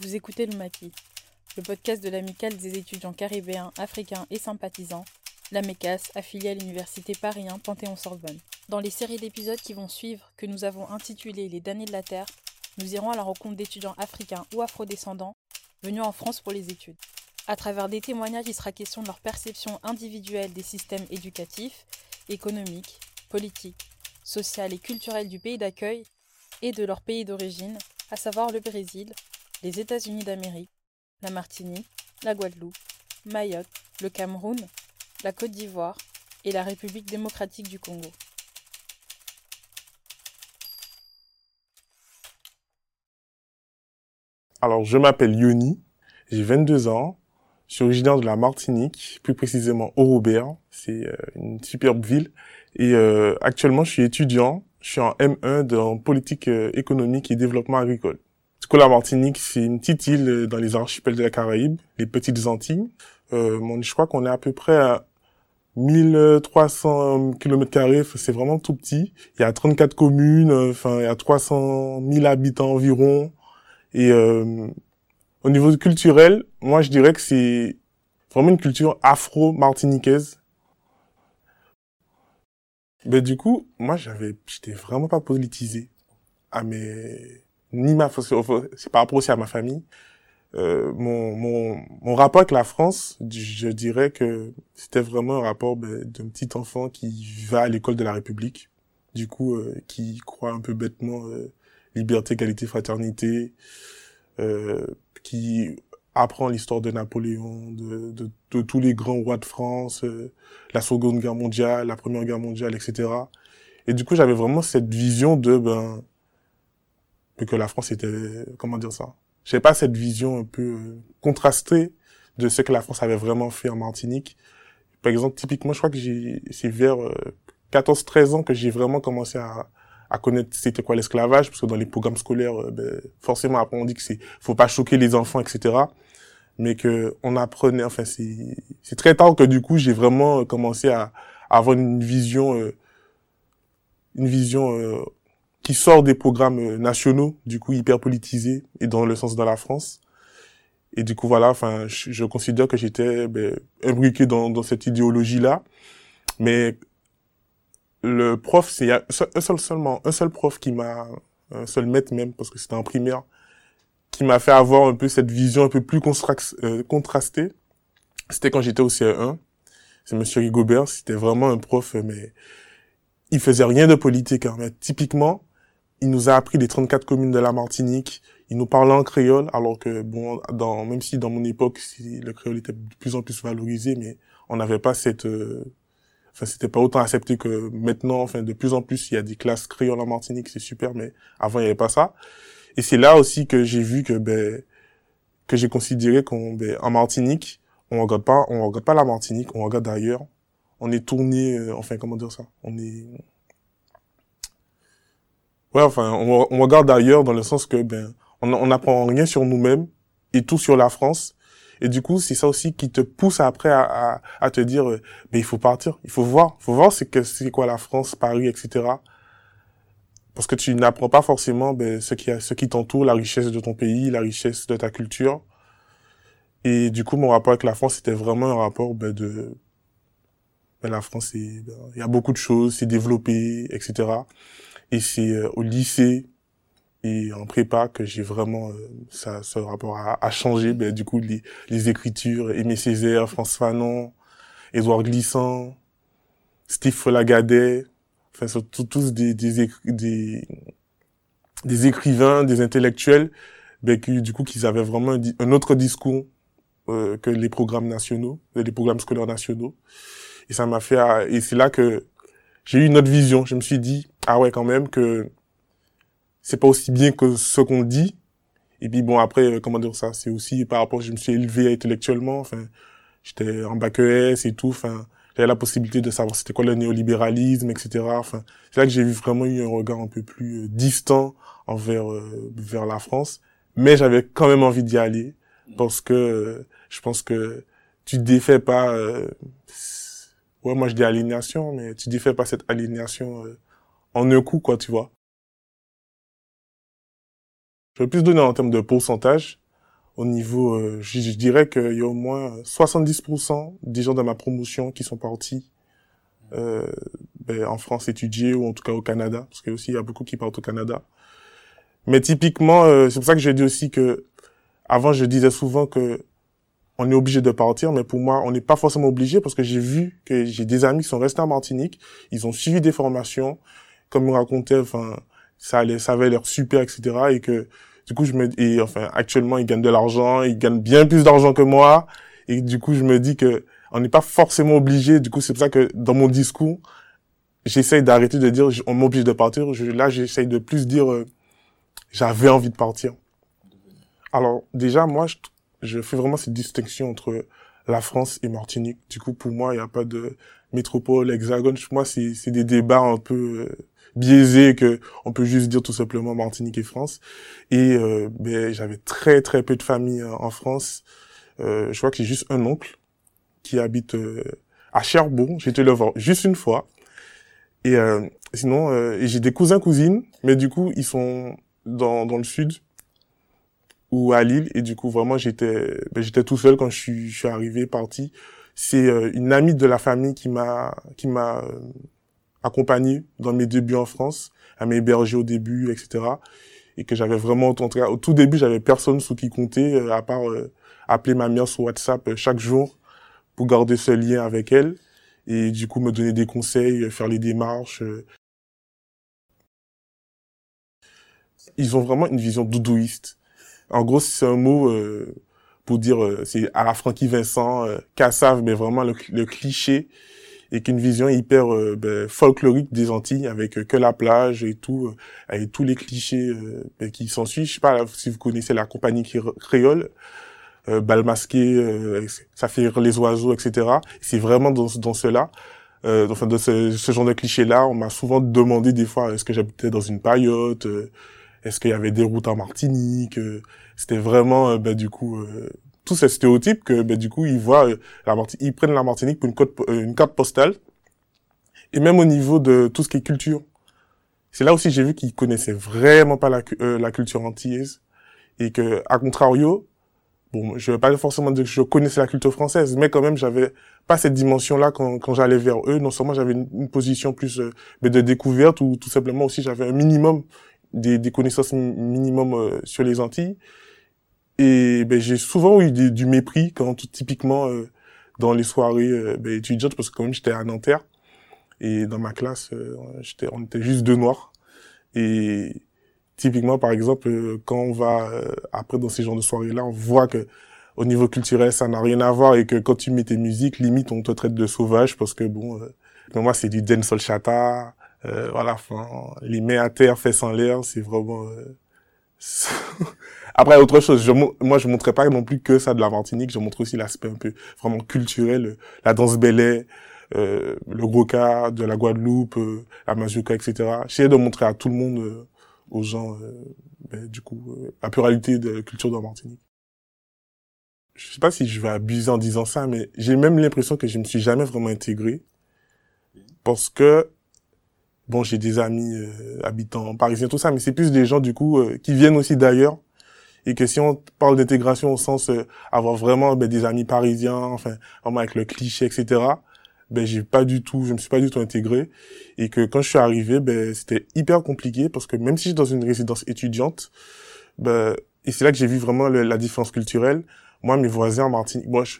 Vous écoutez le Maquis, le podcast de l'amicale des étudiants caribéens, africains et sympathisants, la MECAS, affiliée à l'université Paris 1 Panthéon-Sorbonne. Dans les séries d'épisodes qui vont suivre, que nous avons intitulées Les damnés de la Terre, nous irons à la rencontre d'étudiants africains ou afrodescendants venus en France pour les études. À travers des témoignages, il sera question de leur perception individuelle des systèmes éducatifs, économiques, politiques, sociaux et culturels du pays d'accueil et de leur pays d'origine, à savoir le Brésil, les États-Unis d'Amérique, la Martinique, la Guadeloupe, Mayotte, le Cameroun, la Côte d'Ivoire et la République démocratique du Congo. Alors, je m'appelle Yoni, j'ai 22 ans, je suis originaire de la Martinique, plus précisément au Robert, c'est euh, une superbe ville, et euh, actuellement je suis étudiant, je suis en M1 dans politique euh, économique et développement agricole. Du la Martinique, c'est une petite île dans les archipels de la Caraïbe, les petites Antilles. Euh, je crois qu'on est à peu près à 1300 km c'est vraiment tout petit. Il y a 34 communes, enfin, il y a 300 000 habitants environ. Et euh, au niveau culturel, moi, je dirais que c'est vraiment une culture afro-martiniquaise. Ben, du coup, moi, j'avais, j'étais vraiment pas politisé ni ma, c'est par rapport aussi à ma famille. Euh, mon, mon, mon rapport avec la France, je dirais que c'était vraiment un rapport ben, d'un petit enfant qui va à l'école de la République, du coup, euh, qui croit un peu bêtement euh, liberté, égalité, fraternité, euh, qui apprend l'histoire de Napoléon, de, de, de, tous les grands rois de France, euh, la Seconde Guerre mondiale, la Première Guerre mondiale, etc. Et du coup, j'avais vraiment cette vision de ben que la France était comment dire ça? J'avais pas cette vision un peu euh, contrastée de ce que la France avait vraiment fait en Martinique. Par exemple typiquement je crois que j'ai c'est vers 14 euh, 13 ans que j'ai vraiment commencé à à connaître c'était quoi l'esclavage parce que dans les programmes scolaires euh, ben, forcément après on dit que c'est faut pas choquer les enfants etc mais que on apprenait enfin c'est c'est très tard que du coup j'ai vraiment commencé à, avoir une vision une vision qui sort des programmes euh, nationaux, du coup hyper politisés et dans le sens de la France. Et du coup voilà, enfin, je, considère que j'étais ben, imbriqué dans, dans cette idéologie-là. Mais le prof, c'est un seul seulement un seul prof qui m'a un seul maître même parce que c'était en primaire qui m'a fait avoir un peu cette vision un peu plus euh, contrastée. C'était quand j'étais au CE1. C'est Monsieur Rigobert. C'était vraiment un prof, mais il faisait rien de politique. Hein, mais typiquement, il nous a appris les 34 communes de la Martinique. Il nous parlait en créole, alors que bon, dans, même si dans mon époque, le créole était de plus en plus valorisé, mais on n'avait pas cette, euh, enfin, c'était pas autant accepté que maintenant. Enfin, de plus en plus, il y a des classes créoles en Martinique, c'est super, mais avant, il n'y avait pas ça. Et c'est là aussi que j'ai vu que, ben, que j'ai considéré qu'on, ben, en Martinique, on regarde pas, on regarde pas la Martinique, on regarde ailleurs. On est tourné, euh, enfin, comment dire ça? On est, Ouais, enfin, on, on regarde ailleurs dans le sens que ben on n'apprend rien sur nous-mêmes et tout sur la France. Et du coup, c'est ça aussi qui te pousse après à, à, à te dire, euh, ben il faut partir, il faut voir, il faut voir c'est que c'est quoi la France, Paris, etc. Parce que tu n'apprends pas forcément ben, ce qui ce qui t'entoure, la richesse de ton pays, la richesse de ta culture. Et du coup, mon rapport avec la France, c'était vraiment un rapport ben, de ben, la France, ben, il y a beaucoup de choses, c'est développé, etc. Et c'est euh, au lycée et en prépa que j'ai vraiment euh, ça, ce rapport à, changer. Ben, du coup, les, les écritures, Aimé Césaire, François Fanon, Édouard Glissant, Steve Folagadet, enfin, sont tous des, des, des, des écrivains, des intellectuels, ben, qui, du coup, qu'ils avaient vraiment un, autre discours euh, que les programmes nationaux, les programmes scolaires nationaux. Et ça m'a fait, et c'est là que j'ai eu une autre vision. Je me suis dit, ah ouais, quand même, que c'est pas aussi bien que ce qu'on dit. Et puis bon, après, euh, comment dire ça, c'est aussi par rapport, je me suis élevé intellectuellement, enfin, j'étais en bac ES et tout, enfin, j'avais la possibilité de savoir c'était quoi le néolibéralisme, etc. Enfin, c'est là que j'ai vraiment eu un regard un peu plus euh, distant envers euh, vers la France, mais j'avais quand même envie d'y aller parce que je pense que tu défais pas ouais, moi je dis aliénation, mais tu défais pas cette aliénation euh, en un coup, quoi, tu vois. Je vais plus donner en termes de pourcentage. au niveau, euh, je, dirais qu'il y a au moins 70% des gens de ma promotion qui sont partis euh, ben, en France étudier ou en tout cas au Canada, parce qu'il aussi il y a beaucoup qui partent au Canada. Mais typiquement, euh, c'est pour ça que j'ai dit aussi que avant je disais souvent que on est obligé de partir, mais pour moi on n'est pas forcément obligé parce que j'ai vu que j'ai des amis qui sont restés en Martinique, ils ont suivi des formations, comme ils racontaient, enfin ça allait, ça avait l'air super, etc. Et que du coup je me, et enfin actuellement ils gagnent de l'argent, ils gagnent bien plus d'argent que moi, et du coup je me dis que on n'est pas forcément obligé. Du coup, c'est pour ça que dans mon discours, j'essaye d'arrêter de dire on m'oblige de partir. Je, là, j'essaye de plus dire euh, j'avais envie de partir. Alors déjà, moi, je, je, fais vraiment cette distinction entre la France et Martinique. Du coup, pour moi, il n'y a pas de métropole, hexagone. Moi, c'est des débats un peu euh, biaisés que on peut juste dire tout simplement Martinique et France. Et euh, ben, j'avais très très peu de famille en France. Euh, je crois que j'ai juste un oncle qui habite euh, à Cherbourg. Été le voir juste une fois. Et euh, sinon, euh, j'ai des cousins cousines, mais du coup, ils sont dans, dans le sud ou à Lille. Et du coup, vraiment, j'étais ben, j'étais tout seul quand je suis, je suis arrivé, parti. C'est une amie de la famille qui m'a qui m'a accompagné dans mes débuts en France. Elle m'a hébergé au début, etc. Et que j'avais vraiment, au tout début, j'avais personne sous qui compter, à part appeler ma mère sur WhatsApp chaque jour pour garder ce lien avec elle et du coup me donner des conseils, faire les démarches. Ils ont vraiment une vision doudouiste. En gros, c'est un mot euh, pour dire, euh, c'est à la Francky Vincent, euh, Cassav, mais vraiment le, cliché et qu'une vision hyper euh, ben, folklorique des Antilles avec que la plage et tout, avec tous les clichés ben, qui s'en suivent. Je sais pas si vous connaissez la compagnie créole euh, bal masqué, euh, ça fait rire les oiseaux, etc. C'est vraiment dans, dans cela, euh, enfin de ce, ce genre de cliché-là, on m'a souvent demandé des fois est-ce que j'habitais dans une paillote, euh, est-ce qu'il y avait des routes en Martinique. C'était vraiment, ben, du coup, tous ces stéréotypes que ben, du coup ils voient la ils prennent la Martinique pour une, carte postale. Et même au niveau de tout ce qui est culture, c'est là aussi j'ai vu qu'ils connaissaient vraiment pas la, culture antillaise et que à contrario bon, je vais pas forcément dire que je connaissais la culture française, mais quand même, j'avais pas cette dimension-là quand, quand j'allais vers eux. Non seulement j'avais une, position plus euh, de découverte, ou tout simplement aussi j'avais un minimum des, des connaissances minimum euh, sur les Antilles. Et ben, j'ai souvent eu du mépris quand typiquement euh, dans les soirées ben, étudiantes, parce que quand même j'étais à Nanterre et dans ma classe, j'étais, on était juste deux noirs. Et typiquement, par exemple, euh, quand on va euh, après dans ces genres de soirées-là, on voit que au niveau culturel, ça n'a rien à voir et que quand tu mets tes musiques, limite, on te traite de sauvage parce que bon, euh, moi, c'est du dancehall chata, euh, voilà, enfin, les mains à terre, fesses en l'air, c'est vraiment. Après, autre chose, je, moi, je montrais pas non plus que ça de la Martinique, je montre aussi l'aspect un peu vraiment culturel, la danse belay, euh, le cas de la Guadeloupe, la mazurka, etc. J'essaie de montrer à tout le monde aux gens, euh, ben, du coup, euh, la pluralité de la culture de Martinique. Je sais pas si je vais abuser en disant ça, mais j'ai même l'impression que je me suis jamais vraiment intégré. Parce que, bon, j'ai des amis euh, habitants parisiens, tout ça, mais c'est plus des gens, du coup, qui viennent aussi d'ailleurs. Et que si on parle d'intégration au sens avoir vraiment ben, des amis parisiens, enfin, vraiment avec le cliché, etc., ben j'ai pas du tout, je me suis pas du tout intégré et que quand je suis arrivé, ben c'était hyper compliqué parce que même si j'étais dans une résidence étudiante, ben et c'est là que j'ai vu vraiment la différence culturelle. Moi, mes voisins en Martinique, moi, je,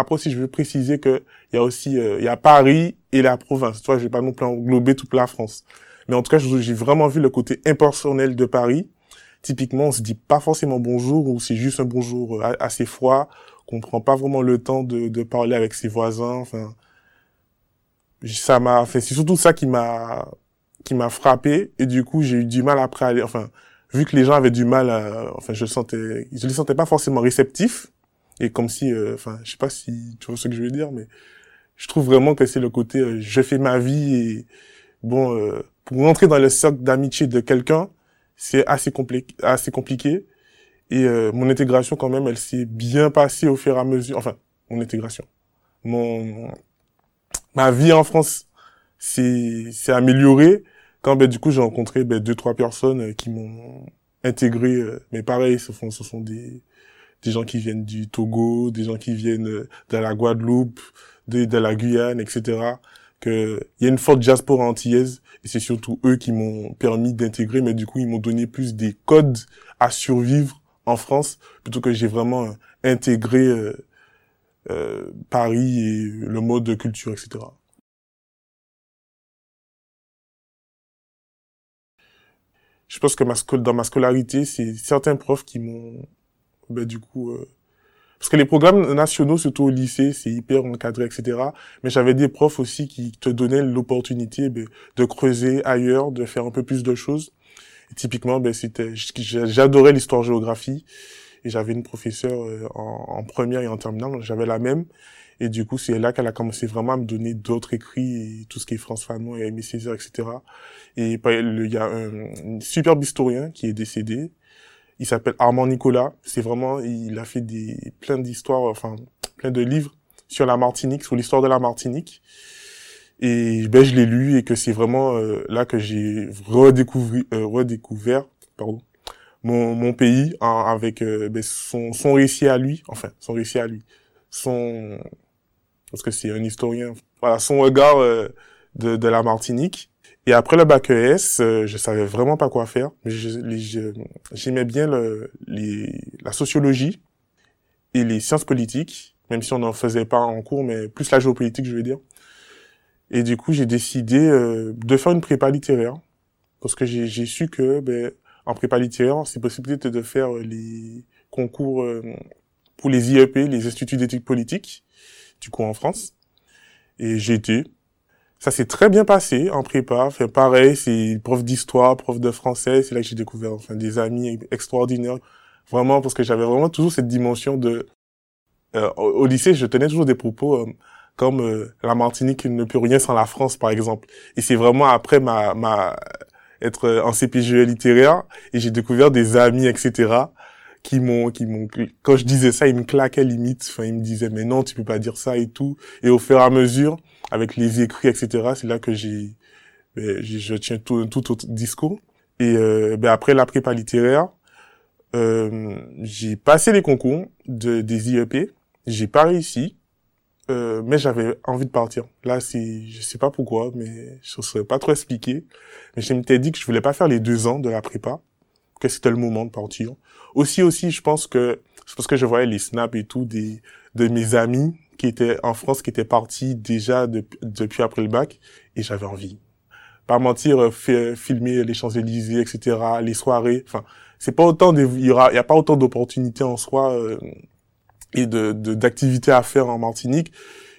après aussi, je veux préciser que il y a aussi, euh, y a Paris et la province. Tu vois, je vais pas non plus englober toute la France, mais en tout cas, j'ai vraiment vu le côté impersonnel de Paris. Typiquement, on se dit pas forcément bonjour ou c'est juste un bonjour euh, assez froid, qu'on prend pas vraiment le temps de, parler avec ses voisins. Enfin, ça m'a fait c'est surtout ça qui m'a qui m'a frappé et du coup j'ai eu du mal après à aller enfin vu que les gens avaient du mal à, enfin je sentais je les sentais pas forcément réceptifs et comme si euh, enfin je sais pas si tu vois ce que je veux dire mais je trouve vraiment que c'est le côté euh, je fais ma vie et bon euh, pour rentrer dans le cercle d'amitié de quelqu'un c'est assez compliqué assez compliqué. Et mon intégration quand même elle s'est bien passée au fur et à mesure enfin mon intégration. Mon ma vie en France s'est améliorée quand ben du coup j'ai rencontré ben, deux trois personnes euh, qui m'ont intégré euh, mais pareil ce sont ce sont des des gens qui viennent du Togo, des gens qui viennent de la Guadeloupe, de, la Guyane, etc. Que il y a une forte diaspora antillaise et c'est surtout eux qui m'ont permis d'intégrer, mais du coup ils m'ont donné plus des codes à survivre en France plutôt que j'ai vraiment intégré euh, euh, Paris et le mode de culture, etc. Je pense que dans ma scolarité, c'est certains profs qui m'ont, ben, du coup, euh, parce que les programmes nationaux, surtout au lycée, c'est hyper encadré, etc. Mais j'avais des profs aussi qui te donnaient l'opportunité ben, de creuser ailleurs, de faire un peu plus de choses. Typiquement, ben, c'était, j'adorais l'histoire-géographie. Et j'avais une professeure euh, en, première et en terminale, j'avais la même. Et du coup, c'est là qu'elle a commencé vraiment à me donner d'autres écrits, et tout ce qui est France Fanon et Aimé Césaire, etc. Et il y a un, un superbe historien qui est décédé, il s'appelle Armand Nicolas. C'est vraiment, il a fait des plein d'histoires, enfin plein de livres sur la Martinique, sur l'histoire de la Martinique. Et ben je l'ai lu et que c'est vraiment euh, là que j'ai redécouvert, euh, redécouvert, pardon, mon, mon pays hein, avec euh, ben, son, son récit à lui, enfin son récit à lui, son parce que c'est un historien, voilà son regard de, de la Martinique et après le bac ES, euh, je savais vraiment pas quoi faire. J'aimais bien le, les, la sociologie et les sciences politiques, même si on n'en faisait pas en cours, mais plus la géopolitique, je veux dire. Et du coup, j'ai décidé euh, de faire une prépa littéraire, parce que j'ai su que ben, en prépa littéraire, c'est possibilité de faire les concours euh, pour les IEP, les instituts d'éthique politique, du coup en France. Et j'ai été, ça s'est très bien passé en prépa. Enfin, pareil, c'est prof d'histoire, prof de français. C'est là que j'ai découvert enfin des amis extraordinaires. Vraiment, parce que j'avais vraiment toujours cette dimension de... Euh, au lycée, je tenais toujours des propos euh, comme euh, la Martinique ne peut rien sans la France, par exemple. Et c'est vraiment après ma, ma être en CPGE littéraire et j'ai découvert des amis, etc qui m'ont qui m'ont quand je disais ça ils me claquaient limite enfin ils me disaient mais non tu peux pas dire ça et tout et au fur et à mesure avec les écrits, etc. C'est là que j'ai, ben, je tiens tout, tout autre discours. Et euh, ben après la prépa littéraire, euh, j'ai passé les concours de, des IEP. J'ai pas réussi, euh, mais j'avais envie de partir. Là, c'est, je sais pas pourquoi, mais je ne saurais pas trop expliquer. Mais je m'étais dit que je voulais pas faire les deux ans de la prépa, que c'était le moment de partir. Aussi, aussi, je pense que c'est parce que je voyais les snaps et tout des de mes amis qui était en France, qui était parti déjà depuis après le bac, et j'avais envie. Pas mentir, euh, filmer les Champs-Élysées, etc., les soirées. Enfin, c'est pas autant de, il y aura, il y a pas autant d'opportunités en soi euh, et de d'activités à faire en Martinique.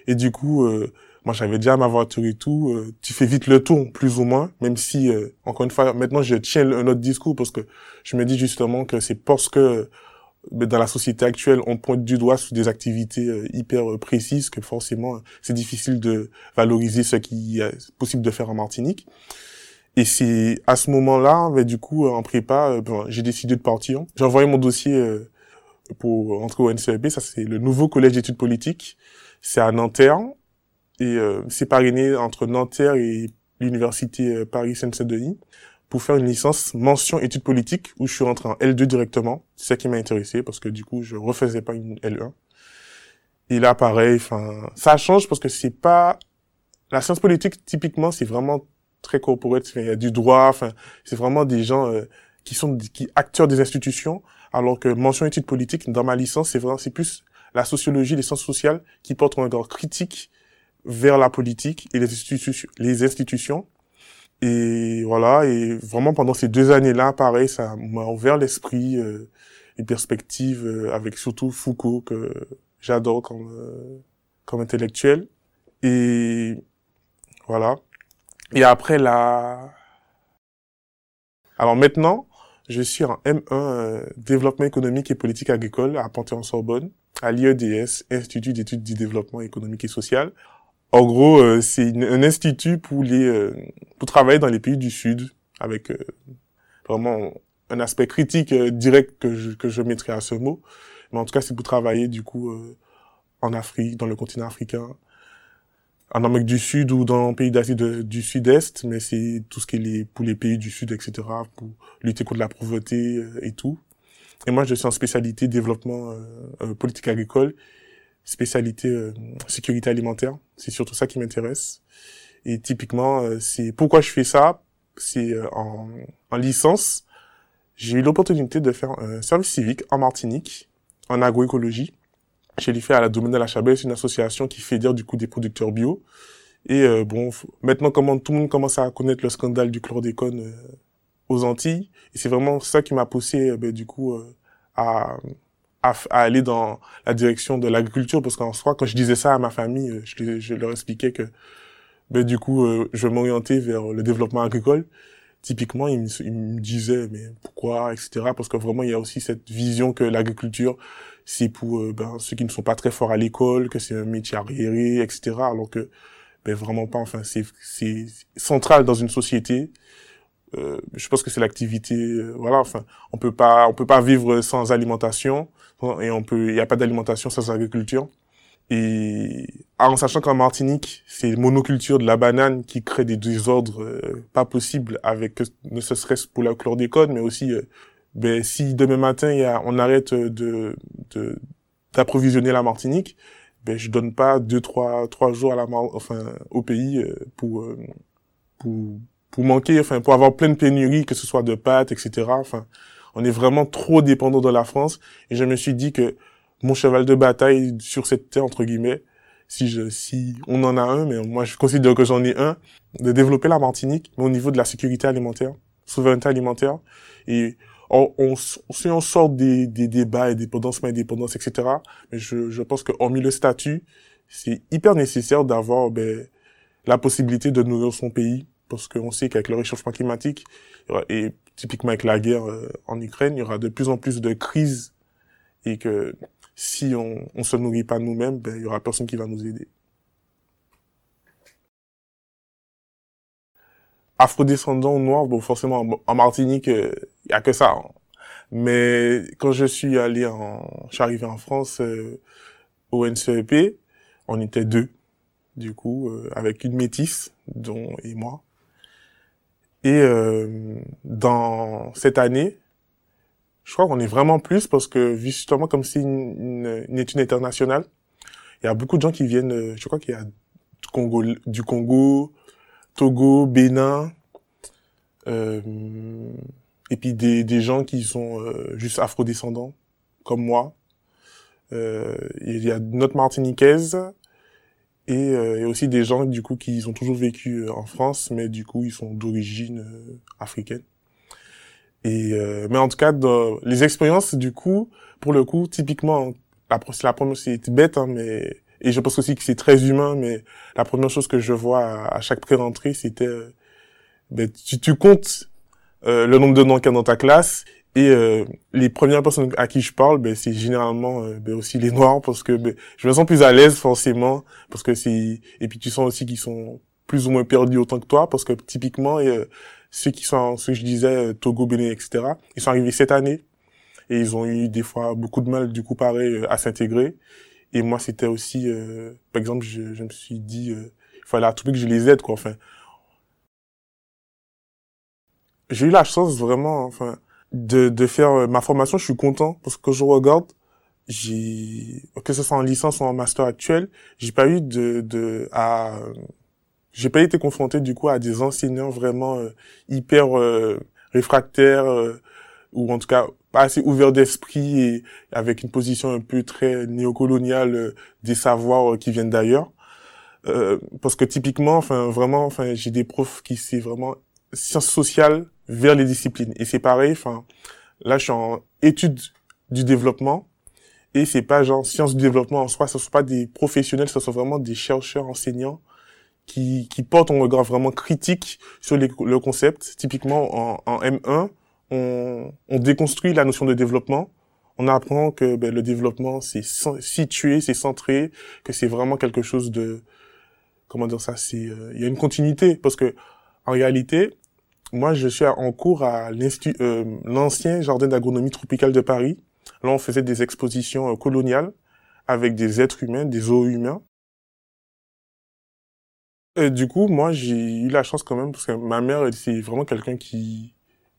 Et du coup, euh, moi j'avais déjà ma voiture et tout. tu fais vite le tour, plus ou moins, même si encore une fois, maintenant je tiens un autre discours parce que je me dis justement que c'est parce que mais dans la société actuelle, on pointe du doigt sur des activités euh, hyper euh, précises que forcément c'est difficile de valoriser ce qui est possible de faire en Martinique. Et c'est à ce moment-là, ben, du coup, en prépa, euh, ben, j'ai décidé de partir. J'ai envoyé mon dossier pour entrer au NCEP. Ça, c'est le nouveau collège d'études politiques. C'est à Nanterre. Et c'est parrainé entre Nanterre et l'université Paris Saint-Denis pour faire une licence mention études politiques où je suis rentré en L2 directement. C'est ça qui m'a intéressé parce que du coup, je refaisais pas une L1. Et là, pareil, enfin, ça change parce que c'est pas la science politique typiquement, c'est vraiment très corporate. Il y a du droit, enfin, c'est vraiment des gens euh, qui sont qui acteurs des institutions, alors que mention études politiques dans ma licence, c'est vraiment c'est plus la sociologie, les sciences sociales qui portent un regard critique vers la politique et les institutions, les institutions et voilà, et vraiment pendant ces deux années-là, pareil, ça m'a ouvert l'esprit, euh, les perspectives, euh, avec surtout Foucault que j'adore comme euh, comme intellectuel. Et voilà. Et après la, alors maintenant, je suis en M1 euh, développement économique et politique agricole à Panthéon-Sorbonne, à l'IEDS, Institut d'études du développement économique et social. En gros, euh, c'est un institut pour les euh, pour travailler dans les pays du Sud avec euh, vraiment un aspect critique direct que je, que je mettrai à ce mot. Mais en tout cas, c'est pour travailler du coup en Afrique, dans le continent africain, en Amérique du Sud ou dans les pays d'Asie du Sud-Est, mais c'est tout ce qui est les, pour les pays du Sud, etc., pour lutter contre la pauvreté et tout. Et moi, je suis en spécialité développement politique agricole, spécialité sécurité alimentaire. C'est surtout ça qui m'intéresse. Et typiquement, c'est pourquoi je fais ça. C'est en, en licence, j'ai eu l'opportunité de faire un service civique en Martinique, en agroécologie. J'ai fait à la Domaine de la Chabelle, c'est une association qui fédère du coup des producteurs bio. Et euh, bon, maintenant, comment tout le monde commence à connaître le scandale du chlordécone euh, aux Antilles, et c'est vraiment ça qui m'a poussé, euh, ben, du coup, à, à, aller dans la direction de l'agriculture, parce qu'en soi, quand je disais ça à ma famille, je, je leur expliquais que, ben, du coup, je m'orientais vers le développement agricole. Typiquement, ils me, disaient, mais pourquoi, etc. Parce que vraiment, il y a aussi cette vision que l'agriculture, c'est pour ben, ceux qui ne sont pas très forts à l'école, que c'est un métier arriéré, etc. Alors que ben vraiment pas. Enfin, c'est central dans une société. Euh, je pense que c'est l'activité. Euh, voilà. Enfin, on peut pas on peut pas vivre sans alimentation et on peut il y a pas d'alimentation sans agriculture. Et en sachant qu'en Martinique, c'est monoculture de la banane qui crée des désordres euh, pas possibles avec ne serait-ce pour la chlordécone, mais aussi euh, ben, si demain matin il y a, on arrête de d'approvisionner la Martinique, ben je donne pas deux trois trois jours à la enfin au pays euh, pour euh, pour pour manquer enfin pour avoir plein de pénuries que ce soit de pâtes etc enfin on est vraiment trop dépendant de la France. Et je me suis dit que mon cheval de bataille sur cette terre entre guillemets si je si on en a un mais moi je considère que j'en ai un de développer la Martinique mais au niveau de la sécurité alimentaire souveraineté alimentaire. Et on, on, si on sort des, des débats, indépendance, indépendance, etc., mais je, je pense que hormis le statut, c'est hyper nécessaire d'avoir ben, la possibilité de nourrir son pays, parce qu'on sait qu'avec le réchauffement climatique, et typiquement avec la guerre euh, en Ukraine, il y aura de plus en plus de crises, et que si on ne se nourrit pas nous-mêmes, ben, il y aura personne qui va nous aider. afrodescendant noir, bon, forcément, en Martinique, il euh, y a que ça. Hein. Mais quand je suis allé en, je suis arrivé en France euh, au NCEP, on était deux, du coup, euh, avec une métisse, dont et moi. Et dans cette année, je crois qu'on est vraiment plus parce que justement comme c'est une, une, étude internationale, il y a beaucoup de gens qui viennent. Je crois qu'il y a du Congo, du Congo, Togo, Bénin, euh, et puis des, des gens qui sont euh, juste afrodescendants, comme moi. Euh, il y a notre martiniquaise et, euh, et, aussi des gens du coup qui ont toujours vécu en France, mais du coup ils sont d'origine africaine. Et mais en tout cas, dans les expériences du coup, pour le coup, typiquement, la, la première c'est bête, hein, mais et je pense aussi que c'est très humain, mais la première chose que je vois à, chaque pré-rentrée, c'était, euh, ben, tu, tu comptes euh, le nombre de noms qu'il y a dans ta classe, et euh, les premières personnes à qui je parle, ben, c'est généralement ben, aussi les noirs, parce que ben, je me sens plus à l'aise forcément, parce que c'est et puis tu sens aussi qu'ils sont plus ou moins perdus autant que toi, parce que typiquement ceux qui sont, ceux que je disais, Togo, Bénin, etc., ils sont arrivés cette année et ils ont eu des fois beaucoup de mal du coup pareil à s'intégrer et moi, c'était aussi, euh, par exemple, je, je, me suis dit, euh, il fallait à tout prix que je les aide, quoi. Enfin, j'ai eu la chance vraiment, enfin, de, de faire euh, ma formation. Je suis content parce que je regarde, j'ai, que ce soit en licence ou en master actuel, j'ai pas eu de, de, à, j'ai pas été confronté du coup à des enseignants vraiment euh, hyper réfractaires ou en tout cas pas assez ouvert d'esprit et avec une position un peu très néocoloniale euh, des savoirs euh, qui viennent d'ailleurs. Euh, parce que typiquement, enfin vraiment, enfin j'ai des profs qui c'est vraiment sciences sociales vers les disciplines et c'est pareil. Enfin là, je suis en études du développement et c'est pas genre sciences du développement en soi, ce sont pas des professionnels, ce sont vraiment des chercheurs, enseignants qui, qui portent un regard vraiment critique sur le concept. Typiquement en, en M1, on, on, déconstruit la notion de développement. On apprend que ben, le développement, c'est situé, c'est centré, que c'est vraiment quelque chose de... Comment dire ça C'est euh, Il y a une continuité. Parce que en réalité, moi, je suis en cours à euh, l'ancien jardin d'agronomie tropicale de Paris. Là, on faisait des expositions euh, coloniales avec des êtres humains, des zoos humains. Du coup, moi, j'ai eu la chance quand même, parce que ma mère, c'est vraiment quelqu'un qui,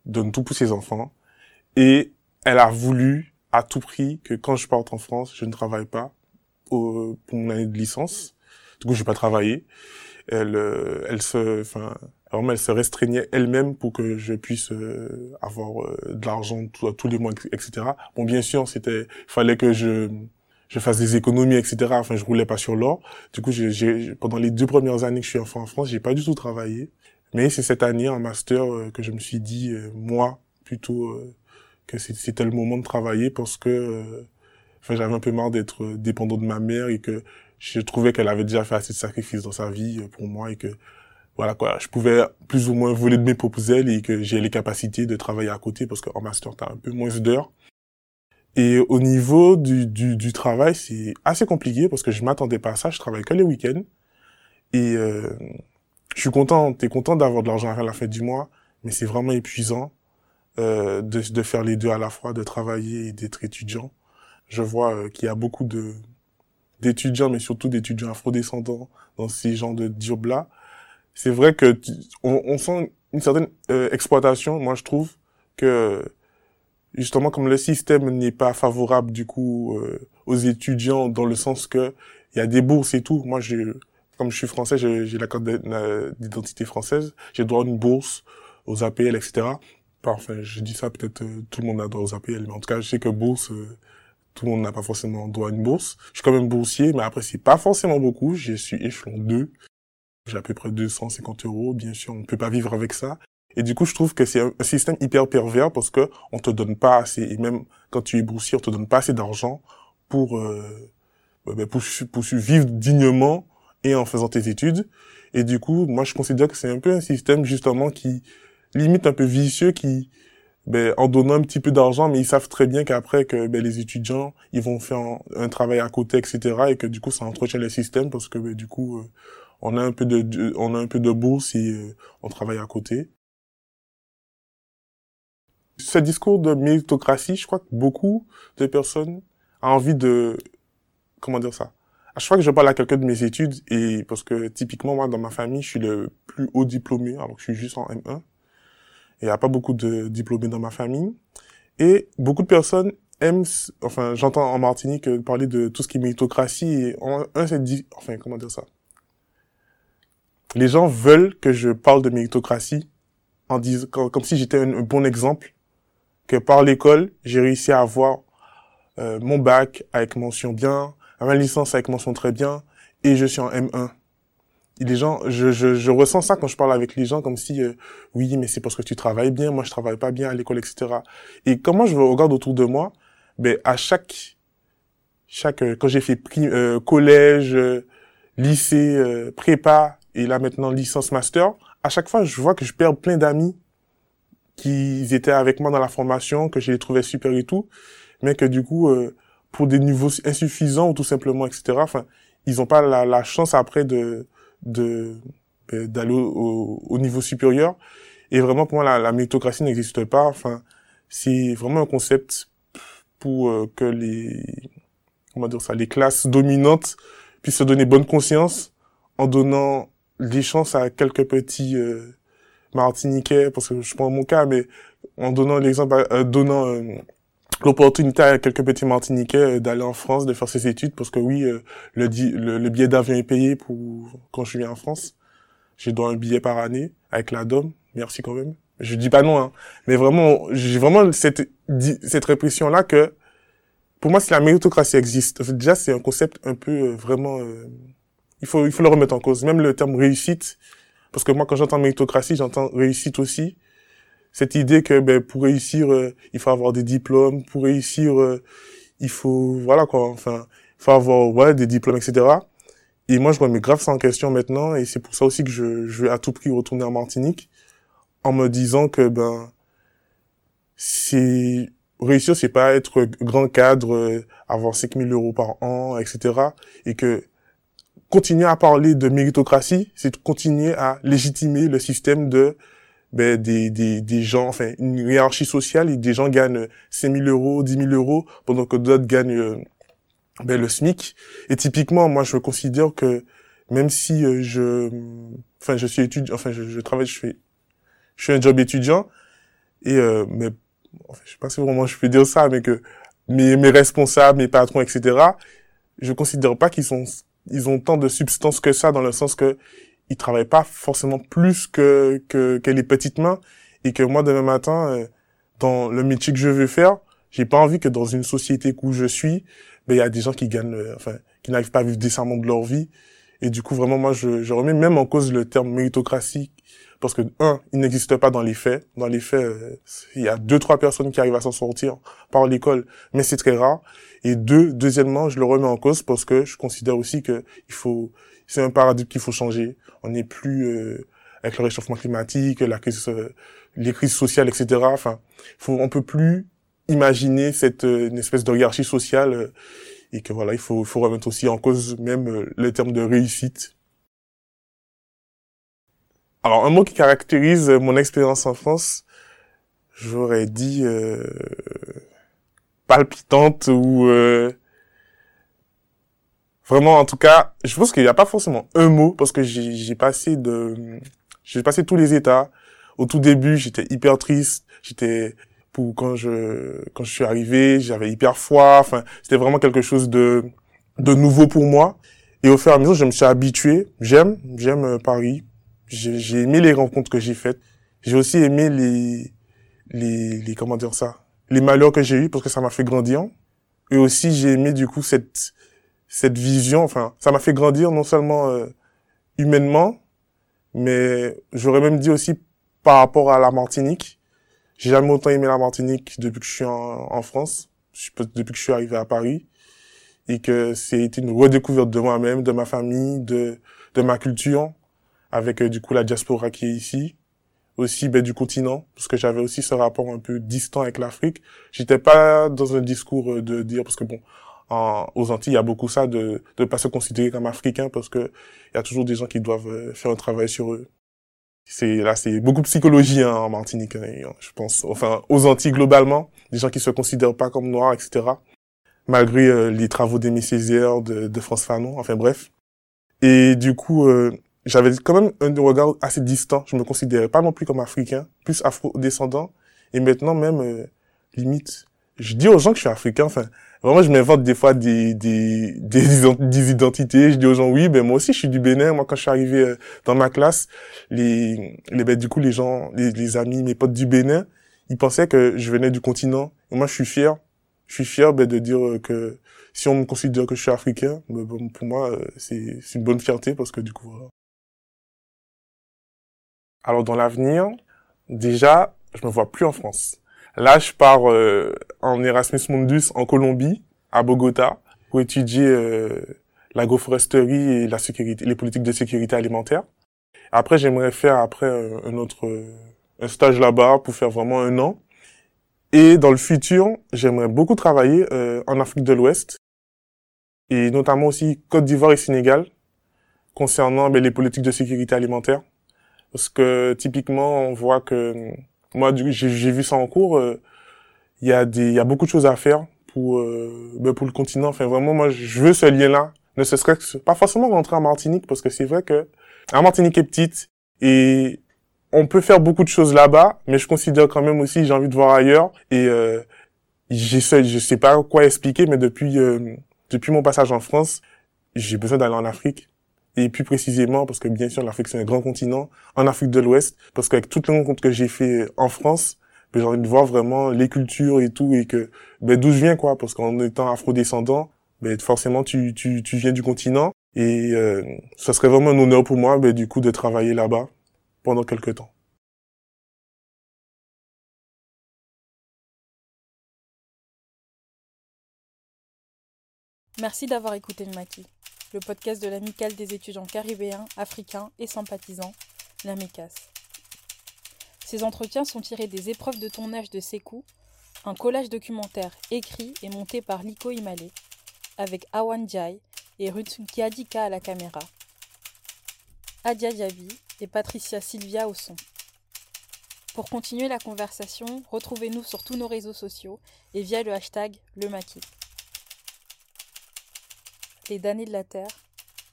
donne tout pour ses enfants. Et elle a voulu à tout prix que quand je parte en France, je ne travaille pas pour mon année de licence. Du coup, je vais pas travailler. Elle, euh, elle se, enfin, vraiment, elle se restreignait elle-même pour que je puisse euh, avoir euh, de l'argent tous les mois, etc. Bon, bien sûr, c'était, fallait que je je fasse des économies, etc. Enfin, je roulais pas sur l'or. Du coup, j'ai, pendant les deux premières années que je suis enfant en France, j'ai pas du tout travaillé. Mais c'est cette année en master que je me suis dit, moi, plutôt, que c'était le moment de travailler parce que enfin j'avais un peu marre d'être dépendant de ma mère et que je trouvais qu'elle avait déjà fait assez de sacrifices dans sa vie pour moi et que voilà quoi, je pouvais plus ou moins voler de mes propres ailes et que j'ai les capacités de travailler à côté parce qu'en master t'as un peu moins d'heures. Et au niveau du, du, du travail, c'est assez compliqué parce que je m'attendais pas à ça. Je travaille que les week-ends et euh, je suis content. T'es content d'avoir de l'argent à la fin du mois, mais c'est vraiment épuisant euh, de, de, faire les deux à la fois, de travailler et d'être étudiant. Je vois euh, qu'il y a beaucoup de d'étudiants, mais surtout d'étudiants afrodescendants dans ces genres de jobs-là. C'est vrai que on, on, sent une certaine euh, exploitation. Moi, je trouve que justement, comme le système n'est pas favorable du coup euh, aux étudiants dans le sens que il y a des bourses et tout. Moi, je comme je suis français, j'ai la carte d'identité française. J'ai droit à une bourse aux APL, etc enfin, je dis ça, peut-être euh, tout le monde a droit aux APL, mais en tout cas, je sais que bourse, euh, tout le monde n'a pas forcément droit à une bourse. Je suis quand même boursier, mais après, c'est pas forcément beaucoup. Je suis échelon 2. J'ai à peu près 250 euros. Bien sûr, on ne peut pas vivre avec ça. Et du coup, je trouve que c'est un système hyper pervers parce que on te donne pas assez, et même quand tu es boursier, on te donne pas assez d'argent pour, euh, bah, bah, pour, pour vivre dignement et en faisant tes études. Et du coup, moi, je considère que c'est un peu un système justement qui limite un peu vicieux qui, ben, en donnant un petit peu d'argent, mais ils savent très bien qu'après que ben, les étudiants, ils vont faire un, travail à côté, etc. Et que du coup, ça entretient le système parce que ben, du coup, euh, on a un peu de, on a un peu de bourse et euh, on travaille à côté. Ce discours de méritocratie, je crois que beaucoup de personnes ont envie de, comment dire ça, à chaque fois que je parle à quelqu'un de mes études, et parce que typiquement moi dans ma famille, je suis le plus haut diplômé, alors que je suis juste en M1, il n'y a pas beaucoup de diplômés dans ma famille. Et beaucoup de personnes aiment, enfin, j'entends en Martinique parler de tout ce qui est méritocratie et un, c'est enfin, comment dire ça? Les gens veulent que je parle de méritocratie en disant, comme, si j'étais un, bon exemple, que par l'école, j'ai réussi à avoir euh, mon bac avec mention bien, ma licence avec mention très bien, et je suis en M1 les gens, je, je, je, ressens ça quand je parle avec les gens, comme si, euh, oui, mais c'est parce que tu travailles bien, moi je travaille pas bien à l'école, etc. Et comment je regarde autour de moi, ben à chaque, chaque, euh, quand j'ai fait euh, collège, lycée, prépa, et là maintenant licence master, à chaque fois je vois que je perds plein d'amis qui étaient avec moi dans la formation, que je les trouvais super et tout, mais que du coup, pour des niveaux insuffisants ou tout simplement, etc. Enfin, ils ont pas la, chance après de de ben, d'aller au, au, niveau supérieur. Et vraiment, pour moi, la, la méritocratie n'existe pas. Enfin, c'est vraiment un concept pour euh, que les, comment dire ça, les classes dominantes puissent se donner bonne conscience en donnant chances à quelques petits euh, Martiniquais, parce que je prends mon cas, mais en donnant l'exemple, euh, donnant euh, l'opportunité à quelques petits Martiniquais euh, d'aller en France, de faire ses études, parce que oui, euh, le, le, billet d'avion est payé pour quand je viens en France. J'ai droit un billet par année avec la DOM. Merci quand même. Je dis pas non, hein. mais vraiment, j'ai vraiment cette cette répression là que pour moi, si la méritocratie existe, déjà c'est un concept un peu euh, vraiment, il faut il faut le remettre en cause. Même le terme réussite, parce que moi quand j'entends méritocratie, j'entends réussite aussi cette idée que ben, pour réussir, euh, il faut avoir des diplômes, pour réussir, euh, il faut, voilà quoi, enfin, il faut avoir ouais, des diplômes, etc. Et moi, je remets grave ça en question maintenant, et c'est pour ça aussi que je, je vais à tout prix retourner en Martinique, en me disant que ben, c'est réussir, c'est pas être grand cadre, euh, avoir 5000 euros par an, etc. Et que continuer à parler de méritocratie, c'est continuer à légitimer le système de ben, des, des, des gens, enfin, une hiérarchie sociale et des gens gagnent 5 000 euros, 10 000 euros, pendant que d'autres gagnent euh, ben, le SMIC. Et typiquement, moi, je considère que même si euh, je, enfin, je suis étudiant, enfin, je, je, travaille, je fais, je fais un job étudiant, et euh, mais enfin, je sais pas si vraiment je peux dire ça, mais que mes, mes responsables, mes patrons, etc., je considère pas qu'ils sont, ils ont tant de substance que ça dans le sens que ils travaillent pas forcément plus que, que, que les petites mains et que moi, demain matin, euh, dans le métier que je veux faire, j'ai pas envie que dans une société où je suis, ben, il y a des gens qui gagnent, enfin, qui n'arrivent pas à vivre décemment de leur vie. Et du coup, vraiment, moi, je, je remets même en cause le terme méritocratie parce que un, il n'existe pas dans les faits. Dans les faits, euh, il y a deux trois personnes qui arrivent à s'en sortir par l'école, mais c'est très rare. Et deux, deuxièmement, je le remets en cause parce que je considère aussi que il faut, c'est un paradigme qu'il faut changer. On n'est plus euh, avec le réchauffement climatique, la crise, euh, les crises sociales, etc. Enfin, faut, on peut plus imaginer cette une espèce de hiérarchie sociale et que voilà, il faut, faut remettre aussi en cause même le terme de réussite alors, un mot qui caractérise mon expérience en France, j'aurais dit euh, palpitante ou euh, vraiment, en tout cas, je pense qu'il n'y a pas forcément un mot parce que j'ai passé de, j'ai passé tous les états. Au tout début, j'étais hyper triste, j'étais pour quand je quand je suis arrivé, j'avais hyper froid. Enfin, c'était vraiment quelque chose de de nouveau pour moi. Et au fur et à mesure, je me suis habitué. J'aime, j'aime euh, Paris j'ai aimé les rencontres que j'ai faites. J'ai aussi aimé les, les, les, comment dire ça, les malheurs que j'ai eus parce que ça m'a fait grandir. Et aussi, j'ai aimé du coup cette, cette vision. Enfin, ça m'a fait grandir non seulement euh, humainement, mais j'aurais même dit aussi par rapport à la Martinique. J'ai jamais autant aimé la Martinique depuis que je suis en, en France, depuis que je suis arrivé à Paris, et que c'est une redécouverte de moi-même, de ma famille, de, de ma culture avec euh, du coup la diaspora qui est ici, aussi ben, du continent, parce que j'avais aussi ce rapport un peu distant avec l'Afrique. J'étais pas dans un discours euh, de dire, parce que bon, en, aux Antilles, il y a beaucoup ça de ne pas se considérer comme africain, parce que il y a toujours des gens qui doivent euh, faire un travail sur eux. C'est là, c'est beaucoup psychologie hein, en Martinique, hein, je pense. Enfin, aux Antilles globalement, des gens qui se considèrent pas comme noirs, etc. Malgré les travaux d'Aimé Césaire, de, de France Fanon, enfin bref. Et du coup, j'avais quand même un regard assez distant. Je me considérais pas non plus comme africain, plus afro-descendant. Et maintenant même, euh, limite, je dis aux gens que je suis africain. Enfin, vraiment, je m'invente des fois des, des, des, identités. Je dis aux gens, oui, ben moi aussi, je suis du Bénin. Moi, quand je suis arrivé euh, dans ma classe, les, les ben, du coup, les gens, les, amis, mes potes du Bénin, ils pensaient que je venais du continent. Et moi, je suis fier. Je suis fier ben, de dire euh, que si on me considère que je suis africain, ben, pour moi, c'est une bonne fierté parce que du coup, voilà. Alors dans l'avenir, déjà, je me vois plus en France. Là, je pars euh, en Erasmus Mundus en Colombie, à Bogota, pour étudier euh, l'agroforesterie et la sécurité, les politiques de sécurité alimentaire. Après, j'aimerais faire après un autre un stage là-bas pour faire vraiment un an. Et dans le futur, j'aimerais beaucoup travailler euh, en Afrique de l'Ouest et notamment aussi Côte d'Ivoire et Sénégal concernant ben, les politiques de sécurité alimentaire. Parce que typiquement, on voit que moi, j'ai vu ça en cours. Euh, il y a des, il y a beaucoup de choses à faire pour euh, ben pour le continent. Enfin, vraiment, moi, je veux ce lien-là. Ne ce serait que pas forcément rentrer en Martinique, parce que c'est vrai que la Martinique est petite et on peut faire beaucoup de choses là-bas, mais je considère quand même aussi j'ai envie de voir ailleurs et euh, j'essaie, je sais pas quoi expliquer, mais depuis euh, depuis mon passage en France, j'ai besoin d'aller en Afrique et plus précisément parce que bien sûr l'Afrique c'est un grand continent, en Afrique de l'Ouest, parce qu'avec toutes les rencontres que j'ai fait en France, ben, j'ai envie de voir vraiment les cultures et tout, et que ben, d'où je viens quoi, parce qu'en étant afro-descendant, ben, forcément tu, tu, tu viens du continent, et euh, ça serait vraiment un honneur pour moi ben, du coup de travailler là-bas pendant quelques temps. Merci d'avoir écouté le maquis le podcast de l'amicale des étudiants caribéens, africains et sympathisants, la MECAS. Ces entretiens sont tirés des épreuves de tournage de Sekou, un collage documentaire écrit et monté par Liko Imale, avec Awan Jai et Ruth Kiadika à la caméra, Adia Diaby et Patricia Silvia au son. Pour continuer la conversation, retrouvez-nous sur tous nos réseaux sociaux et via le hashtag Le les damnés de la Terre,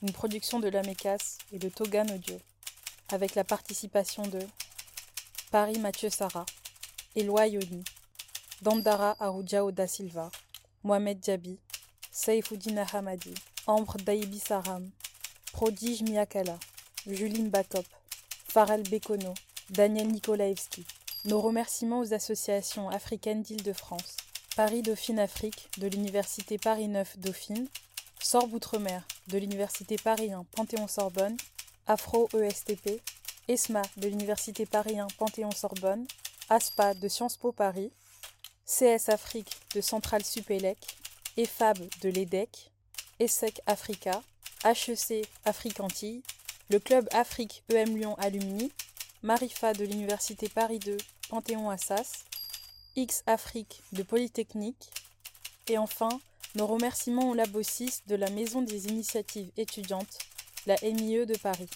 une production de l'Amécas et de Togan Audio, avec la participation de Paris Mathieu Sarah, Éloi Yoni, Dandara Arujao da Silva, Mohamed Djabi, Saifuddin Hamadi, Ambre Daibi Saram, Prodige Miakala, Juline Bakop, Farel Bekono, Daniel Nikolaevski. Nos remerciements aux associations africaines d'Île-de-France, Paris Dauphine Afrique de l'Université Paris 9 Dauphine, Sorbe Outre-mer de l'Université Paris 1 Panthéon-Sorbonne, Afro ESTP, ESMA de l'Université Paris 1 Panthéon-Sorbonne, ASPA de Sciences Po Paris, CS Afrique de Centrale Supélec, EFAB de l'EDEC, ESSEC Africa, HEC Afrique Antilles, le Club Afrique EM Lyon Alumni, Marifa de l'Université Paris 2 Panthéon Assas, X Afrique de Polytechnique, et enfin nos remerciements au Labo 6 de la Maison des initiatives étudiantes, la MIE de Paris.